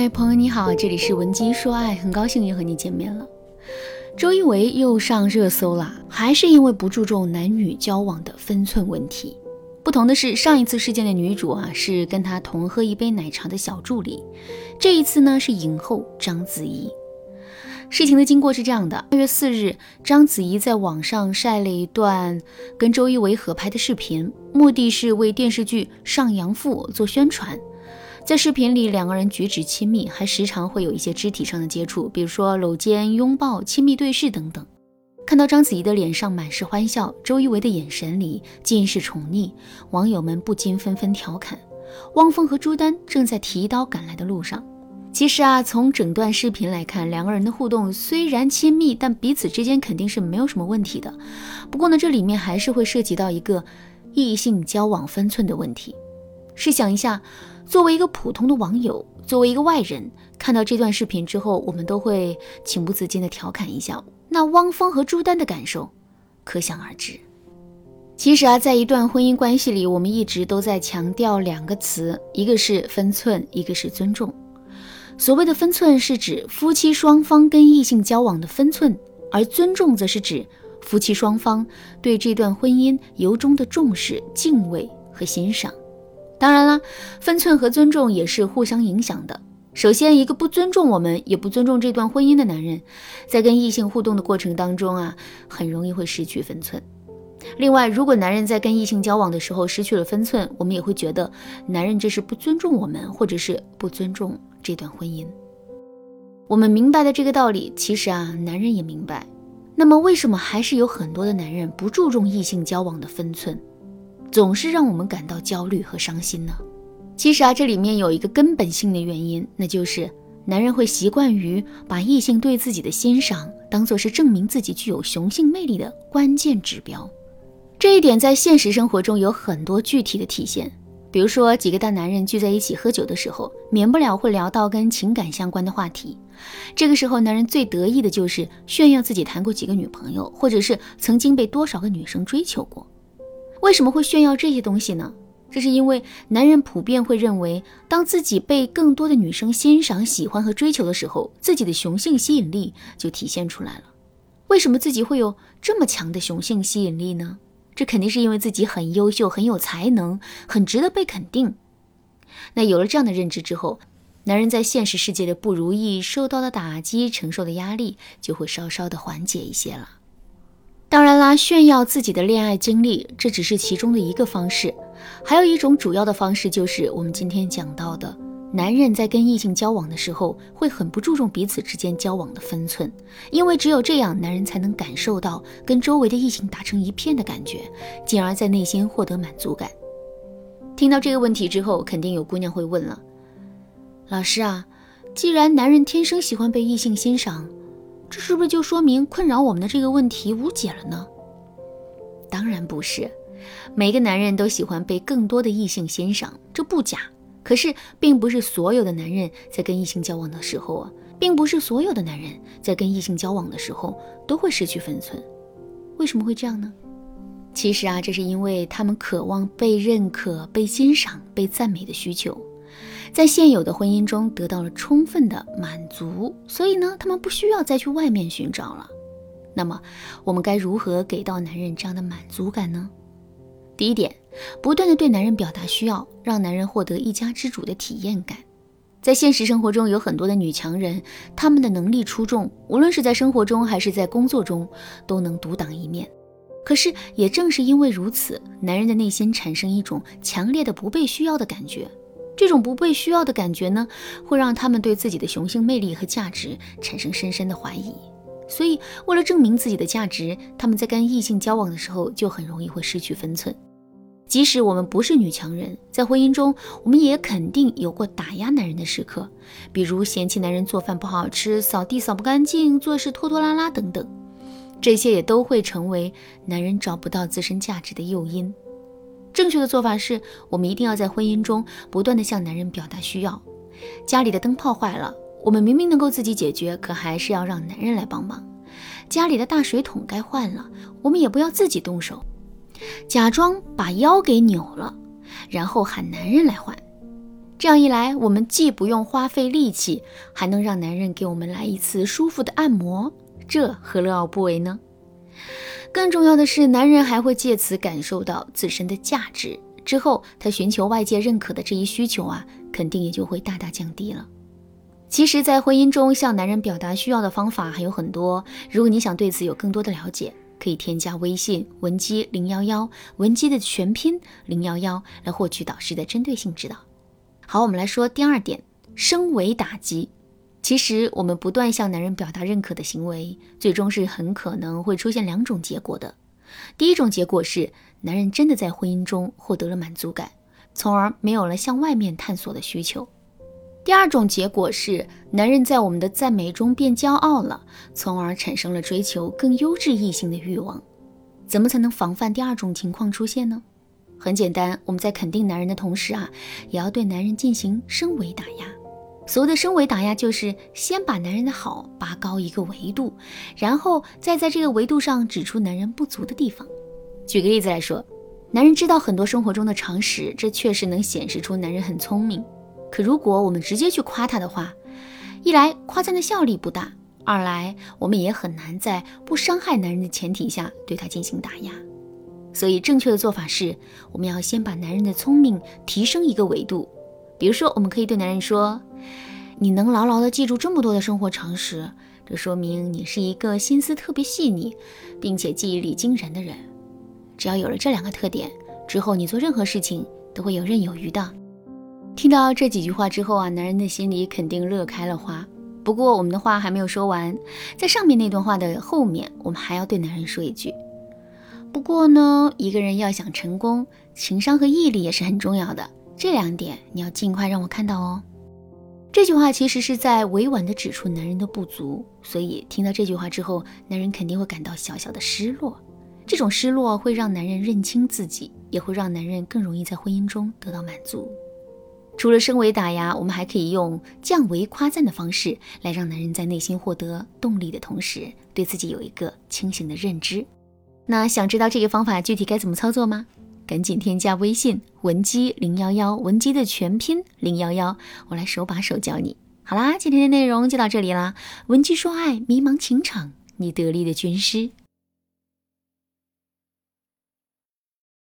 嗨，朋友你好，这里是文姬说爱，很高兴又和你见面了。周一围又上热搜了，还是因为不注重男女交往的分寸问题。不同的是，上一次事件的女主啊是跟他同喝一杯奶茶的小助理，这一次呢是影后章子怡。事情的经过是这样的：二月四日，章子怡在网上晒了一段跟周一围合拍的视频，目的是为电视剧《上阳赋》做宣传。在视频里，两个人举止亲密，还时常会有一些肢体上的接触，比如说搂肩、拥抱、亲密对视等等。看到章子怡的脸上满是欢笑，周一围的眼神里尽是宠溺，网友们不禁纷纷调侃：汪峰和朱丹正在提刀赶来的路上。其实啊，从整段视频来看，两个人的互动虽然亲密，但彼此之间肯定是没有什么问题的。不过呢，这里面还是会涉及到一个异性交往分寸的问题。试想一下。作为一个普通的网友，作为一个外人，看到这段视频之后，我们都会情不自禁的调侃一下。那汪峰和朱丹的感受，可想而知。其实啊，在一段婚姻关系里，我们一直都在强调两个词，一个是分寸，一个是尊重。所谓的分寸，是指夫妻双方跟异性交往的分寸，而尊重则是指夫妻双方对这段婚姻由衷的重视、敬畏和欣赏。当然了，分寸和尊重也是互相影响的。首先，一个不尊重我们，也不尊重这段婚姻的男人，在跟异性互动的过程当中啊，很容易会失去分寸。另外，如果男人在跟异性交往的时候失去了分寸，我们也会觉得男人这是不尊重我们，或者是不尊重这段婚姻。我们明白的这个道理，其实啊，男人也明白。那么，为什么还是有很多的男人不注重异性交往的分寸？总是让我们感到焦虑和伤心呢。其实啊，这里面有一个根本性的原因，那就是男人会习惯于把异性对自己的欣赏当做是证明自己具有雄性魅力的关键指标。这一点在现实生活中有很多具体的体现。比如说，几个大男人聚在一起喝酒的时候，免不了会聊到跟情感相关的话题。这个时候，男人最得意的就是炫耀自己谈过几个女朋友，或者是曾经被多少个女生追求过。为什么会炫耀这些东西呢？这是因为男人普遍会认为，当自己被更多的女生欣赏、喜欢和追求的时候，自己的雄性吸引力就体现出来了。为什么自己会有这么强的雄性吸引力呢？这肯定是因为自己很优秀、很有才能、很值得被肯定。那有了这样的认知之后，男人在现实世界的不如意、受到的打击、承受的压力就会稍稍的缓解一些了。当然啦，炫耀自己的恋爱经历，这只是其中的一个方式，还有一种主要的方式就是我们今天讲到的，男人在跟异性交往的时候，会很不注重彼此之间交往的分寸，因为只有这样，男人才能感受到跟周围的异性打成一片的感觉，进而在内心获得满足感。听到这个问题之后，肯定有姑娘会问了，老师啊，既然男人天生喜欢被异性欣赏。这是不是就说明困扰我们的这个问题无解了呢？当然不是，每个男人都喜欢被更多的异性欣赏，这不假。可是，并不是所有的男人在跟异性交往的时候啊，并不是所有的男人在跟异性交往的时候都会失去分寸。为什么会这样呢？其实啊，这是因为他们渴望被认可、被欣赏、被赞美的需求。在现有的婚姻中得到了充分的满足，所以呢，他们不需要再去外面寻找了。那么，我们该如何给到男人这样的满足感呢？第一点，不断的对男人表达需要，让男人获得一家之主的体验感。在现实生活中，有很多的女强人，她们的能力出众，无论是在生活中还是在工作中，都能独当一面。可是，也正是因为如此，男人的内心产生一种强烈的不被需要的感觉。这种不被需要的感觉呢，会让他们对自己的雄性魅力和价值产生深深的怀疑。所以，为了证明自己的价值，他们在跟异性交往的时候就很容易会失去分寸。即使我们不是女强人，在婚姻中，我们也肯定有过打压男人的时刻，比如嫌弃男人做饭不好吃、扫地扫不干净、做事拖拖拉拉等等。这些也都会成为男人找不到自身价值的诱因。正确的做法是，我们一定要在婚姻中不断的向男人表达需要。家里的灯泡坏了，我们明明能够自己解决，可还是要让男人来帮忙。家里的大水桶该换了，我们也不要自己动手，假装把腰给扭了，然后喊男人来换。这样一来，我们既不用花费力气，还能让男人给我们来一次舒服的按摩，这何乐而不为呢？更重要的是，男人还会借此感受到自身的价值，之后他寻求外界认可的这一需求啊，肯定也就会大大降低了。其实，在婚姻中向男人表达需要的方法还有很多，如果你想对此有更多的了解，可以添加微信文姬零幺幺，文姬的全拼零幺幺，来获取导师的针对性指导。好，我们来说第二点，升维打击。其实，我们不断向男人表达认可的行为，最终是很可能会出现两种结果的。第一种结果是，男人真的在婚姻中获得了满足感，从而没有了向外面探索的需求。第二种结果是，男人在我们的赞美中变骄傲了，从而产生了追求更优质异性的欲望。怎么才能防范第二种情况出现呢？很简单，我们在肯定男人的同时啊，也要对男人进行升维打压。所谓的升维打压，就是先把男人的好拔高一个维度，然后再在这个维度上指出男人不足的地方。举个例子来说，男人知道很多生活中的常识，这确实能显示出男人很聪明。可如果我们直接去夸他的话，一来夸赞的效力不大，二来我们也很难在不伤害男人的前提下对他进行打压。所以正确的做法是，我们要先把男人的聪明提升一个维度。比如说，我们可以对男人说：“你能牢牢地记住这么多的生活常识，这说明你是一个心思特别细腻，并且记忆力惊人的人。只要有了这两个特点，之后你做任何事情都会游刃有余的。”听到这几句话之后啊，男人的心里肯定乐开了花。不过我们的话还没有说完，在上面那段话的后面，我们还要对男人说一句：不过呢，一个人要想成功，情商和毅力也是很重要的。这两点你要尽快让我看到哦。这句话其实是在委婉地指出男人的不足，所以听到这句话之后，男人肯定会感到小小的失落。这种失落会让男人认清自己，也会让男人更容易在婚姻中得到满足。除了升维打压，我们还可以用降维夸赞的方式来让男人在内心获得动力的同时，对自己有一个清醒的认知。那想知道这个方法具体该怎么操作吗？赶紧添加微信文姬零幺幺，文姬的全拼零幺幺，我来手把手教你。好啦，今天的内容就到这里啦。文姬说爱，迷茫情场，你得力的军师。